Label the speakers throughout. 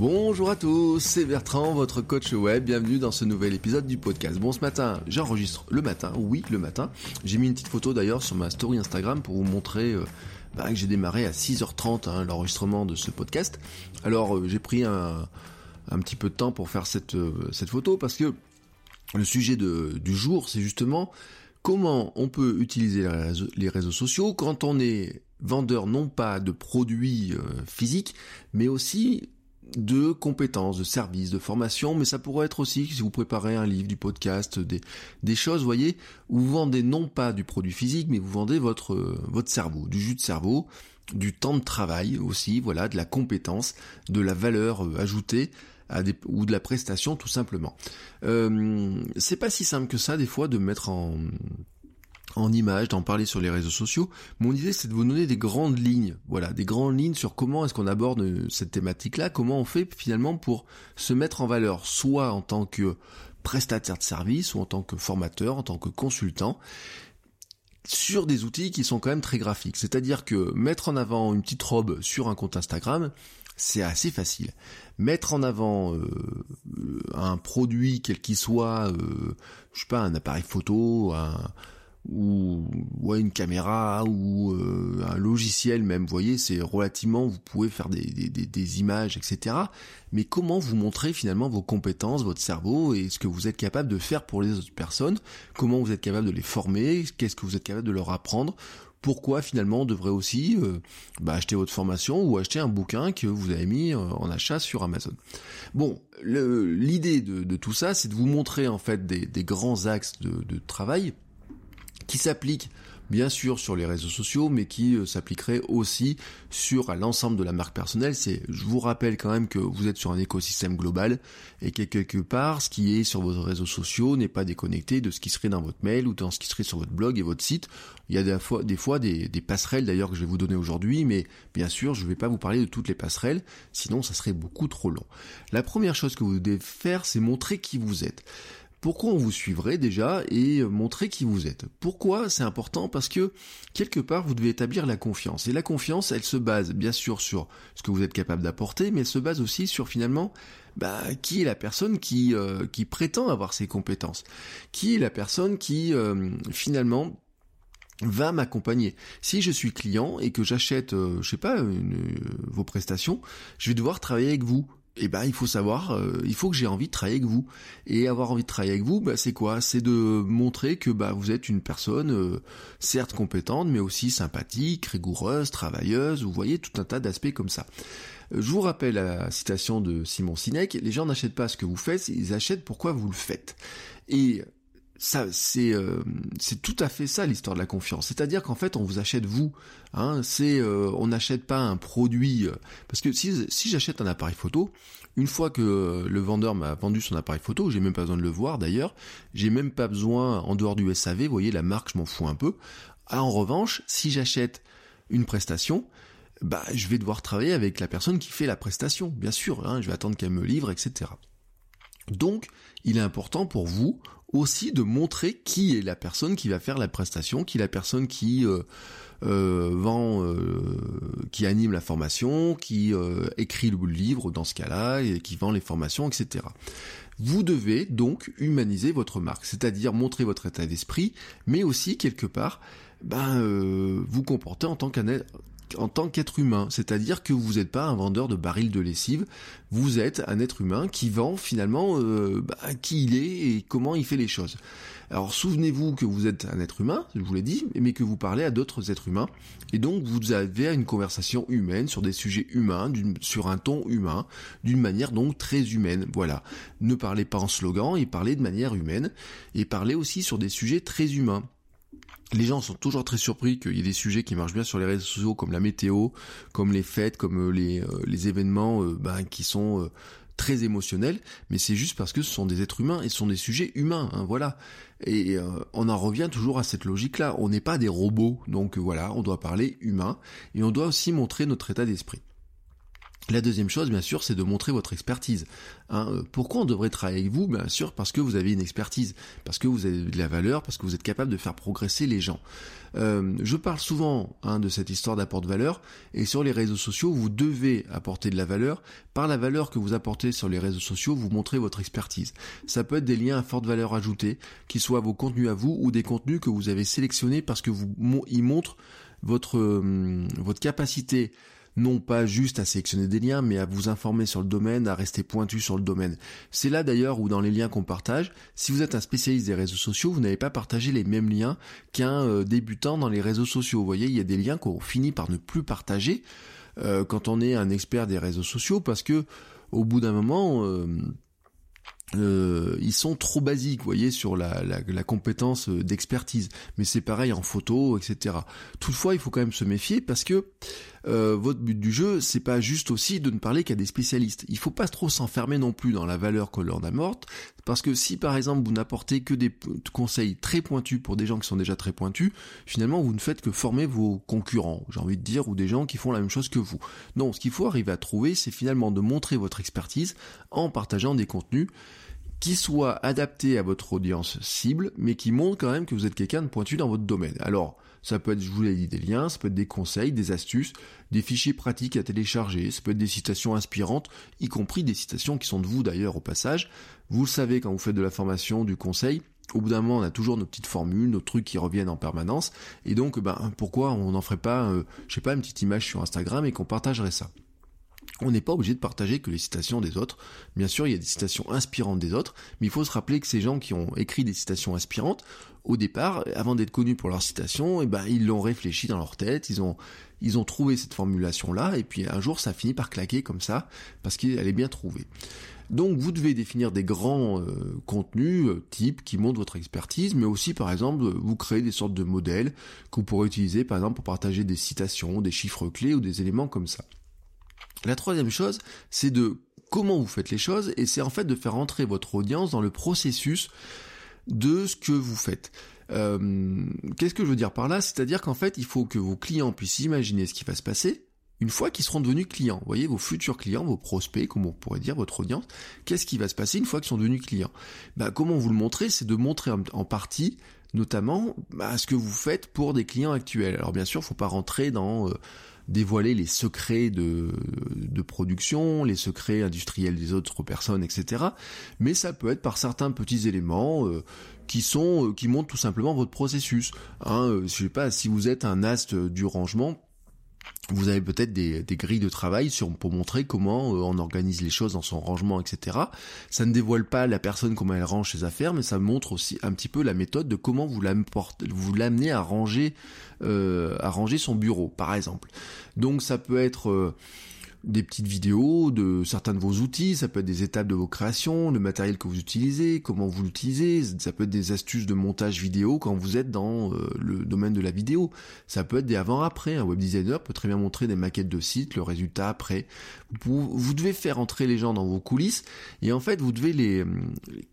Speaker 1: Bonjour à tous, c'est Bertrand, votre coach web. Bienvenue dans ce nouvel épisode du podcast. Bon, ce matin, j'enregistre le matin. Oui, le matin. J'ai mis une petite photo d'ailleurs sur ma story Instagram pour vous montrer euh, bah, que j'ai démarré à 6h30 hein, l'enregistrement de ce podcast. Alors, euh, j'ai pris un, petit peu de temps pour faire cette, euh, photo parce que le sujet du jour, c'est justement comment on peut utiliser les réseaux, sociaux quand on est vendeur non pas de produits physiques, mais aussi de compétences, de services, de formation, mais ça pourrait être aussi si vous préparez un livre, du podcast, des, des choses, voyez, où vous vendez non pas du produit physique, mais vous vendez votre, votre cerveau, du jus de cerveau, du temps de travail aussi, voilà, de la compétence, de la valeur euh, ajoutée ou de la prestation tout simplement. Euh, c'est pas si simple que ça des fois de mettre en en images, d'en parler sur les réseaux sociaux. Mon idée, c'est de vous donner des grandes lignes, voilà, des grandes lignes sur comment est-ce qu'on aborde cette thématique-là, comment on fait finalement pour se mettre en valeur, soit en tant que prestataire de service, ou en tant que formateur, en tant que consultant, sur des outils qui sont quand même très graphiques. C'est-à-dire que mettre en avant une petite robe sur un compte Instagram, c'est assez facile. Mettre en avant euh, un produit quel qu'il soit, euh, je sais pas, un appareil photo, un ou ouais, une caméra ou euh, un logiciel même, vous voyez, c'est relativement, vous pouvez faire des, des, des, images, etc. Mais comment vous montrer finalement vos compétences, votre cerveau et ce que vous êtes capable de faire pour les autres personnes, comment vous êtes capable de les former, qu'est-ce que vous êtes capable de leur apprendre, pourquoi finalement on devrait aussi euh, bah, acheter votre formation ou acheter un bouquin que vous avez mis euh, en achat sur Amazon? Bon, l'idée de, tout ça, c'est de vous montrer en fait des, des grands axes de travail qui s'applique bien sûr sur les réseaux sociaux, mais qui euh, s'appliquerait aussi sur l'ensemble de la marque personnelle. C'est, je vous rappelle quand même que vous êtes sur un écosystème global et que quelque part, ce qui est sur vos réseaux sociaux n'est pas déconnecté de ce qui serait dans votre mail ou dans ce qui serait sur votre blog et votre site. Il y a des fois des, fois des, des passerelles d'ailleurs que je vais vous donner aujourd'hui, mais bien sûr, je ne vais pas vous parler de toutes les passerelles, sinon ça serait beaucoup trop long. La première chose que vous devez faire, c'est montrer qui vous êtes pourquoi on vous suivrait déjà et montrer qui vous êtes. Pourquoi c'est important? Parce que quelque part vous devez établir la confiance. Et la confiance, elle se base bien sûr sur ce que vous êtes capable d'apporter, mais elle se base aussi sur finalement bah, qui est la personne qui, euh, qui prétend avoir ces compétences. Qui est la personne qui euh, finalement va m'accompagner. Si je suis client et que j'achète, euh, je sais pas, vos prestations, je vais devoir travailler avec vous eh ben il faut savoir, euh, il faut que j'ai envie de travailler avec vous. Et avoir envie de travailler avec vous, bah, c'est quoi? C'est de montrer que bah, vous êtes une personne euh, certes compétente, mais aussi sympathique, rigoureuse, travailleuse. Vous voyez tout un tas d'aspects comme ça. Euh, je vous rappelle la citation de Simon Sinek les gens n'achètent pas ce que vous faites, ils achètent pourquoi vous le faites. Et euh, c'est tout à fait ça l'histoire de la confiance. C'est-à-dire qu'en fait on vous achète vous. Hein, c'est euh, on n'achète pas un produit euh, parce que si si j'achète un appareil photo, une fois que le vendeur m'a vendu son appareil photo, j'ai même pas besoin de le voir d'ailleurs, j'ai même pas besoin en dehors du SAV, vous voyez la marque je m'en fous un peu. Ah, en revanche, si j'achète une prestation, bah je vais devoir travailler avec la personne qui fait la prestation, bien sûr. Hein, je vais attendre qu'elle me livre, etc. Donc, il est important pour vous aussi de montrer qui est la personne qui va faire la prestation, qui est la personne qui euh, euh, vend, euh, qui anime la formation, qui écrit le livre dans ce cas-là, et qui vend les formations, etc. Vous devez donc humaniser votre marque, c'est-à-dire montrer votre état d'esprit, mais aussi quelque part ben, vous comporter en tant qu'un en tant qu'être humain, c'est-à-dire que vous n'êtes pas un vendeur de barils de lessive, vous êtes un être humain qui vend finalement euh, bah, qui il est et comment il fait les choses. Alors souvenez-vous que vous êtes un être humain, je vous l'ai dit, mais que vous parlez à d'autres êtres humains, et donc vous avez une conversation humaine sur des sujets humains, sur un ton humain, d'une manière donc très humaine. Voilà. Ne parlez pas en slogan, et parlez de manière humaine, et parlez aussi sur des sujets très humains. Les gens sont toujours très surpris qu'il y ait des sujets qui marchent bien sur les réseaux sociaux comme la météo, comme les fêtes, comme les, les événements ben, qui sont très émotionnels, mais c'est juste parce que ce sont des êtres humains et ce sont des sujets humains, hein, voilà. Et euh, on en revient toujours à cette logique-là. On n'est pas des robots, donc voilà, on doit parler humain et on doit aussi montrer notre état d'esprit. La deuxième chose, bien sûr, c'est de montrer votre expertise. Hein. Euh, pourquoi on devrait travailler avec vous Bien sûr, parce que vous avez une expertise, parce que vous avez de la valeur, parce que vous êtes capable de faire progresser les gens. Euh, je parle souvent hein, de cette histoire d'apport de valeur, et sur les réseaux sociaux, vous devez apporter de la valeur. Par la valeur que vous apportez sur les réseaux sociaux, vous montrez votre expertise. Ça peut être des liens à forte valeur ajoutée, qui soient vos contenus à vous ou des contenus que vous avez sélectionnés parce que vous ils montrent votre euh, votre capacité non pas juste à sélectionner des liens, mais à vous informer sur le domaine, à rester pointu sur le domaine. C'est là d'ailleurs où dans les liens qu'on partage, si vous êtes un spécialiste des réseaux sociaux, vous n'avez pas partagé les mêmes liens qu'un euh, débutant dans les réseaux sociaux. Vous voyez, il y a des liens qu'on finit par ne plus partager euh, quand on est un expert des réseaux sociaux, parce que au bout d'un moment, euh, ils sont trop basiques, vous voyez, sur la, la, compétence d'expertise. Mais c'est pareil en photo, etc. Toutefois, il faut quand même se méfier parce que euh, votre but du jeu, c'est pas juste aussi de ne parler qu'à des spécialistes. Il faut pas trop s'enfermer non plus dans la valeur que l'on amorte, parce que si par exemple vous n'apportez que des conseils très pointus pour des gens qui sont déjà très pointus, finalement vous ne faites que former vos concurrents, j'ai envie de dire, ou des gens qui font la même chose que vous. Non, ce qu'il faut arriver à trouver, c'est finalement de montrer votre expertise en partageant des contenus qui soit adapté à votre audience cible, mais qui montre quand même que vous êtes quelqu'un de pointu dans votre domaine. Alors, ça peut être, je vous l'ai dit, des liens, ça peut être des conseils, des astuces, des fichiers pratiques à télécharger, ça peut être des citations inspirantes, y compris des citations qui sont de vous d'ailleurs au passage. Vous le savez quand vous faites de la formation, du conseil, au bout d'un moment, on a toujours nos petites formules, nos trucs qui reviennent en permanence, et donc, ben, pourquoi on n'en ferait pas, euh, je sais pas, une petite image sur Instagram et qu'on partagerait ça? On n'est pas obligé de partager que les citations des autres. Bien sûr, il y a des citations inspirantes des autres, mais il faut se rappeler que ces gens qui ont écrit des citations inspirantes, au départ, avant d'être connus pour leurs citations, eh ben, ils l'ont réfléchi dans leur tête, ils ont, trouvé cette formulation-là, et puis un jour, ça finit par claquer comme ça, parce qu'elle est bien trouvée. Donc vous devez définir des grands euh, contenus euh, types qui montrent votre expertise, mais aussi par exemple vous créer des sortes de modèles que vous pourrez utiliser par exemple pour partager des citations, des chiffres clés ou des éléments comme ça. La troisième chose, c'est de comment vous faites les choses, et c'est en fait de faire entrer votre audience dans le processus de ce que vous faites. Euh, qu'est-ce que je veux dire par là? C'est-à-dire qu'en fait, il faut que vos clients puissent imaginer ce qui va se passer une fois qu'ils seront devenus clients. Vous voyez, vos futurs clients, vos prospects, comme on pourrait dire, votre audience, qu'est-ce qui va se passer une fois qu'ils sont devenus clients? Bah, Comment vous le montrer C'est de montrer en, partie notamment bah, ce que vous faites pour des clients actuels. Alors bien sûr, il ne faut pas rentrer dans... Euh, dévoiler les secrets de, production, les secrets industriels des autres personnes, etc. Mais ça peut être par certains petits éléments euh, qui sont euh, qui montrent tout simplement votre processus. Hein, euh, je sais pas si vous êtes un ast du rangement vous avez peut-être des, grilles de travail sur, pour montrer comment euh, on organise les choses dans son rangement, etc. Ça ne dévoile pas la personne comment elle range ses affaires, mais ça montre aussi un petit peu la méthode de comment vous l'amenez à ranger, euh, ranger son bureau, par exemple. Donc ça peut être euh, des petites vidéos de certains de vos outils, ça peut être des étapes de vos créations, le matériel que vous utilisez, comment vous l'utilisez, ça peut être des astuces de montage vidéo quand vous êtes dans euh, le domaine de la vidéo, ça peut être des avant-après, un web designer peut très bien montrer des maquettes de site, le résultat après. Vous, vous devez faire entrer les gens dans vos coulisses et en fait vous devez les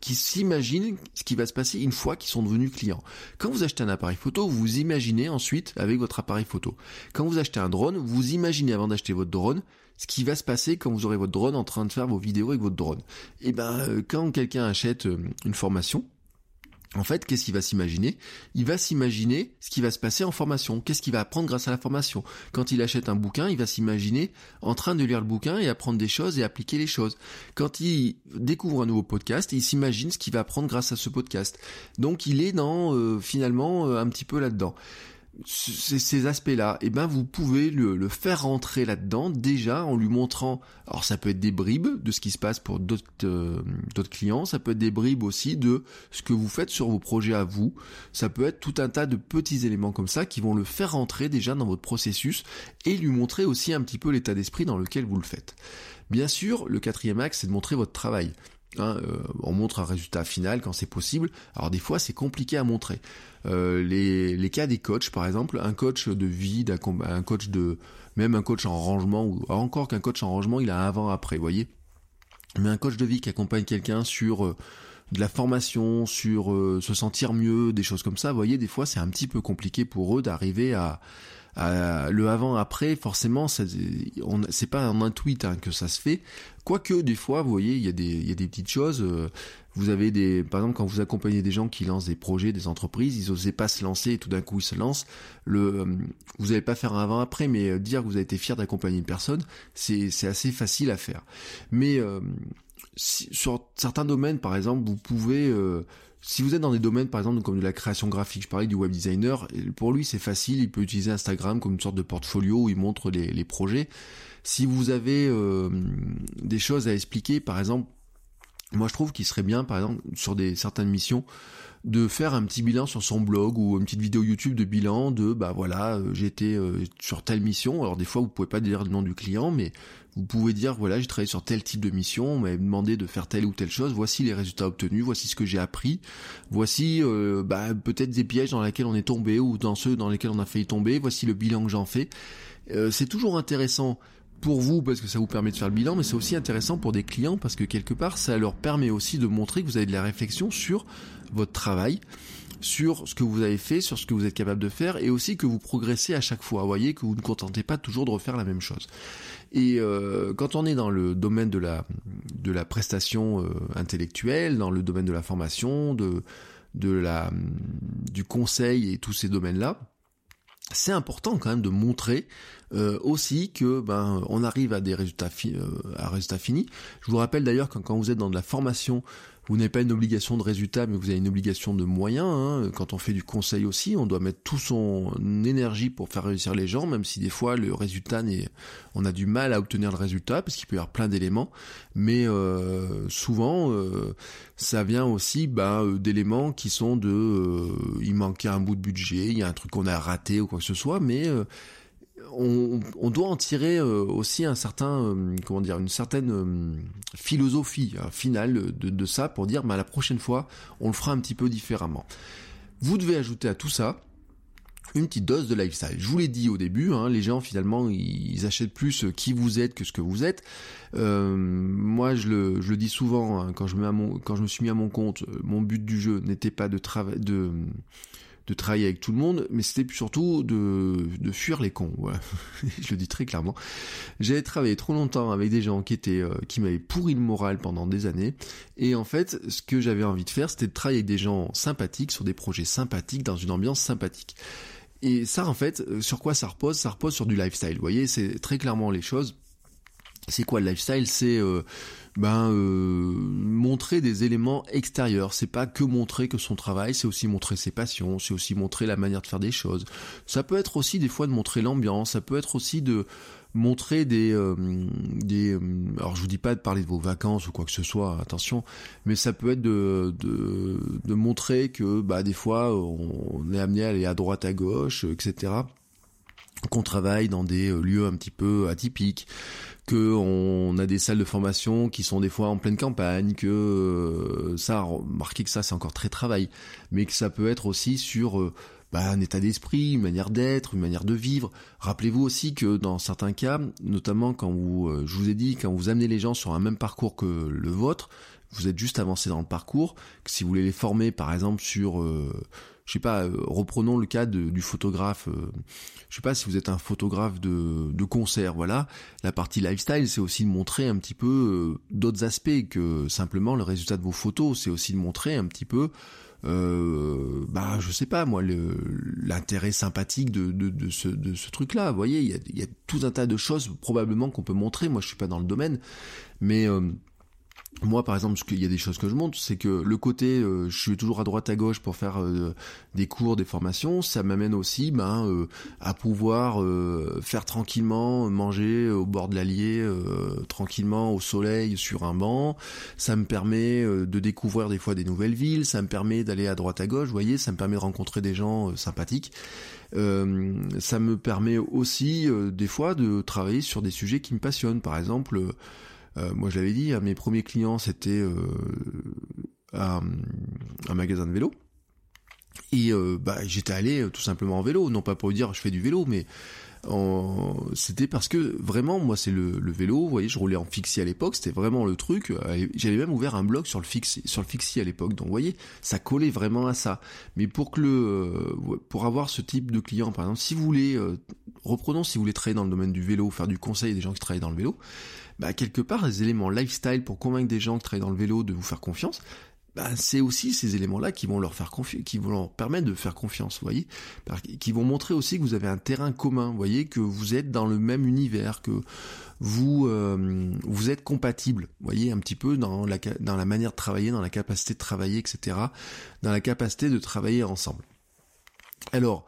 Speaker 1: qui s'imaginent ce qui va se passer une fois qu'ils sont devenus clients. Quand vous achetez un appareil photo, vous imaginez ensuite avec votre appareil photo. Quand vous achetez un drone, vous imaginez avant d'acheter votre drone ce qui va se passer quand vous aurez votre drone en train de faire vos vidéos avec votre drone. Et eh ben euh, quand quelqu'un achète euh, une formation, en fait, qu'est-ce qu'il va s'imaginer? Il va s'imaginer ce qui va se passer en formation. Qu'est-ce qu'il va apprendre grâce à la formation? Quand il achète un bouquin, il va s'imaginer en train de lire le bouquin et apprendre des choses et appliquer les choses. Quand il découvre un nouveau podcast, il s'imagine ce qu'il va apprendre grâce à ce podcast. Donc il est dans euh, finalement un petit peu là-dedans ces aspects-là, eh ben vous pouvez le, faire rentrer là-dedans déjà en lui montrant. Alors ça peut être des bribes de ce qui se passe pour d'autres euh, clients, ça peut être des bribes aussi de ce que vous faites sur vos projets à vous. Ça peut être tout un tas de petits éléments comme ça qui vont le faire rentrer déjà dans votre processus et lui montrer aussi un petit peu l'état d'esprit dans lequel vous le faites. Bien sûr, le quatrième axe, c'est de montrer votre travail. Hein, on montre un résultat final quand c'est possible. Alors des fois c'est compliqué à montrer. Les, les cas des coachs par exemple, un coach de vie, un coach de même un coach en rangement ou encore qu'un coach en rangement il a avant après, voyez. Mais un coach de vie qui accompagne quelqu'un sur de la formation, sur se sentir mieux, des choses comme ça, voyez, des fois c'est un petit peu compliqué pour eux d'arriver à, le avant après forcément c'est pas en un tweet hein, que ça se fait. Quoique des fois vous voyez il y a des il y a des petites choses euh, vous avez des par exemple quand vous accompagnez des gens qui lancent des projets des entreprises ils osaient pas se lancer et tout d'un coup ils se lancent. Le euh, vous n'allez pas faire un avant après mais euh, dire que vous avez été fier d'accompagner une personne c'est assez facile à faire. Mais sur certains domaines par exemple vous pouvez si vous êtes dans des domaines, par exemple, comme de la création graphique, je parlais du web designer, pour lui c'est facile, il peut utiliser Instagram comme une sorte de portfolio où il montre les, projets. Si vous avez euh, des choses à expliquer, par exemple, moi je trouve qu'il serait bien, par exemple, sur des certaines missions, de faire un petit bilan sur son blog ou une petite vidéo YouTube de bilan de bah voilà euh, j'étais euh, sur telle mission. Alors des fois vous pouvez pas dire le nom du client mais vous pouvez dire, voilà, j'ai travaillé sur tel type de mission, on m'avait demandé de faire telle ou telle chose, voici les résultats obtenus, voici ce que j'ai appris, voici euh, bah, peut-être des pièges dans lesquels on est tombé ou dans ceux dans lesquels on a failli tomber, voici le bilan que j'en fais. Euh, c'est toujours intéressant pour vous parce que ça vous permet de faire le bilan, mais c'est aussi intéressant pour des clients parce que quelque part ça leur permet aussi de montrer que vous avez de la réflexion sur votre travail sur ce que vous avez fait, sur ce que vous êtes capable de faire, et aussi que vous progressez à chaque fois. Vous voyez que vous ne contentez pas toujours de refaire la même chose. Et euh, quand on est dans le domaine de la de la prestation euh, intellectuelle, dans le domaine de la formation, de de la du conseil et tous ces domaines-là, c'est important quand même de montrer euh, aussi que ben on arrive à des résultats à résultats finis. Je vous rappelle d'ailleurs que quand vous êtes dans de la formation vous n'avez pas une obligation de résultat, mais vous avez une obligation de moyens. Hein. Quand on fait du conseil aussi, on doit mettre tout son énergie pour faire réussir les gens, même si des fois le résultat n'est, on a du mal à obtenir le résultat parce qu'il peut y avoir plein d'éléments. Mais euh, souvent, euh, ça vient aussi bah, euh, d'éléments qui sont de, il manquait un bout de budget, il y a un truc qu'on a raté ou quoi que ce soit, mais on, doit en tirer euh, aussi un certain, euh, comment dire, une certaine euh, philosophie finale de, ça pour dire, bah, la prochaine fois, on le fera un petit peu différemment. Vous devez ajouter à tout ça une petite dose de lifestyle. Je vous l'ai dit au début, hein, les gens finalement ils achètent plus qui vous êtes que ce que vous êtes. moi je le, dis souvent hein, quand je me suis mis à mon compte, mon but du jeu n'était pas de travailler de de travailler avec tout le monde, mais c'était surtout de, de fuir les cons. Voilà. je le dis très clairement. J'avais travaillé trop longtemps avec des gens qui étaient euh, qui m'avaient pourri le moral pendant des années, et en fait, ce que j'avais envie de faire, c'était de travailler avec des gens sympathiques sur des projets sympathiques dans une ambiance sympathique. Et ça, en fait, euh, sur quoi ça repose? Ça repose sur du lifestyle. Vous voyez, c'est très clairement les choses. C'est quoi le lifestyle? C'est euh, ben euh, montrer des éléments extérieurs. C'est pas que montrer que son travail, c'est aussi montrer ses passions, c'est aussi montrer la manière de faire des choses. Ça peut être aussi des fois de montrer l'ambiance, ça peut être aussi de montrer des euh, des euh, alors je vous dis pas de parler de vos vacances ou quoi que ce soit attention mais ça peut être de de, de montrer que bah des fois on est amené à aller à droite à gauche etc qu'on travaille dans des lieux un petit peu atypiques que on a des salles de formation qui sont des fois en pleine campagne, que euh, ça, remarquez que ça c'est encore très travail, mais que ça peut être aussi sur euh, bah, un état d'esprit, une manière d'être, une manière de vivre. Rappelez-vous aussi que dans certains cas, notamment quand vous, euh, je vous ai dit, quand vous amenez les gens sur un même parcours que le vôtre, vous êtes juste avancé dans le parcours, que si vous voulez les former par exemple sur je sais pas, euh, reprenons le cas du photographe. Euh, je sais pas si vous êtes un photographe de, de concert, voilà. La partie lifestyle, c'est aussi de montrer un petit peu euh, d'autres aspects que simplement le résultat de vos photos. C'est aussi de montrer un petit peu, euh, bah je sais pas moi, l'intérêt sympathique de, de, de, ce, de ce truc-là. Vous voyez, il y a, y a, tout un tas de choses probablement qu'on peut montrer. Moi, je suis pas dans le domaine, mais moi, par exemple, il y a des choses que je montre, c'est que le côté, euh, je suis toujours à droite à gauche pour faire euh, des cours, des formations, ça m'amène aussi, ben, euh, à pouvoir faire tranquillement, manger au bord de l'Allier, tranquillement au soleil sur un banc. Ça me permet de découvrir des fois des nouvelles villes, ça me permet d'aller à droite à gauche, vous voyez, ça me permet de rencontrer des gens sympathiques. ça me permet aussi des fois de travailler sur des sujets qui me passionnent, par exemple moi, je l'avais dit, hein, mes premiers clients, c'était un, magasin de vélo. Et bah, j'étais allé tout simplement en vélo, non pas pour dire je fais du vélo, mais c'était parce que vraiment moi c'est le, vélo. Vous voyez je roulais en fixie à l'époque. C'était vraiment le truc. J'avais même ouvert un blog sur le fixie sur le fixie à l'époque. Donc vous voyez ça collait vraiment à ça. Mais pour que le euh, pour avoir ce type de client par exemple si vous voulez euh, reprenons si vous voulez travailler dans le domaine du vélo faire du conseil des gens qui travaillent dans le vélo bah quelque part les éléments lifestyle pour convaincre des gens qui travaillent dans le vélo de vous faire confiance bah, c'est aussi ces éléments-là qui vont leur faire confiance, qui vont leur permettre de faire confiance, vous voyez, qui vont montrer aussi que vous avez un terrain commun, vous voyez, que vous êtes dans le même univers, que vous euh, vous êtes compatible, vous voyez, un petit peu dans la dans la manière de travailler, dans la capacité de travailler, etc., dans la capacité de travailler ensemble. Alors,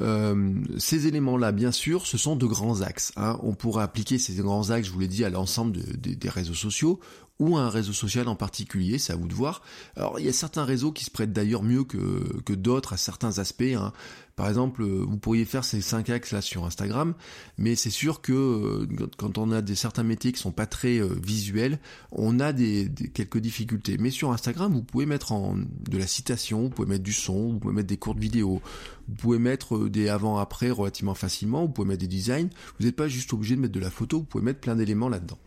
Speaker 1: euh, ces éléments-là, bien sûr, ce sont de grands axes. Hein. On pourrait appliquer ces grands axes, je vous l'ai dit, à l'ensemble des réseaux sociaux ou un réseau social en particulier, c'est à vous de voir. Alors il y a certains réseaux qui se prêtent d'ailleurs mieux que, que d'autres à certains aspects. Hein. Par exemple, vous pourriez faire ces cinq axes là sur Instagram, mais c'est sûr que euh, quand on a des certains métiers qui sont pas très euh, visuels, on a des, quelques difficultés. Mais sur Instagram, vous pouvez mettre en de la citation, vous pouvez mettre du son, vous pouvez mettre des courtes vidéos, vous pouvez mettre euh, des avant-après relativement facilement, vous pouvez mettre des designs. Vous n'êtes pas juste obligé de mettre de la photo, vous pouvez mettre plein d'éléments là-dedans.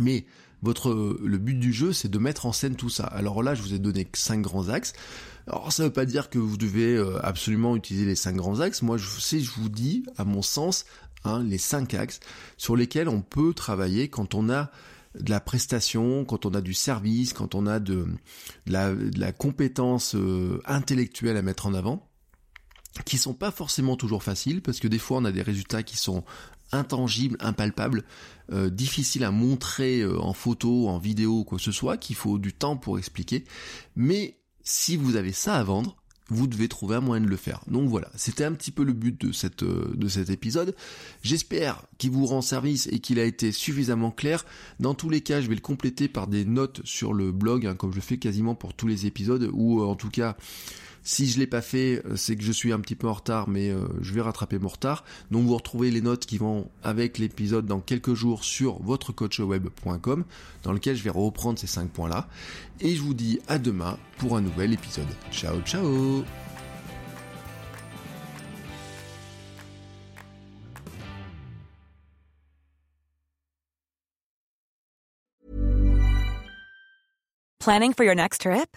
Speaker 1: Mais votre le but du jeu, c'est de mettre en scène tout ça. Alors là, je vous ai donné cinq grands axes. Alors ça ne veut pas dire que vous devez euh, absolument utiliser les cinq grands axes. Moi, je je vous dis, à mon sens, hein, les cinq axes sur lesquels on peut travailler quand on a de la prestation, quand on a du service, quand on a de, la, compétence euh, intellectuelle à mettre en avant qui sont pas forcément toujours faciles parce que des fois on a des résultats qui sont intangibles, impalpables, euh, difficiles à montrer euh, en photo, en vidéo, quoi que ce soit, qu'il faut du temps pour expliquer. Mais si vous avez ça à vendre, vous devez trouver un moyen de le faire. Donc voilà, c'était un petit peu le but de, euh, cet épisode. J'espère qu'il vous rend service et qu'il a été suffisamment clair. Dans tous les cas, je vais le compléter par des notes sur le blog, hein, comme je fais quasiment pour tous les épisodes, ou en tout cas si je l'ai pas fait, euh, c'est que je suis un petit peu en retard, mais euh, je vais rattraper mon retard. Donc vous retrouvez les notes qui vont avec l'épisode dans quelques jours sur votrecoachweb.com, dans lequel je vais reprendre ces 5 points-là. Et je vous dis à demain pour un nouvel épisode. Ciao ciao
Speaker 2: Planning for your next trip?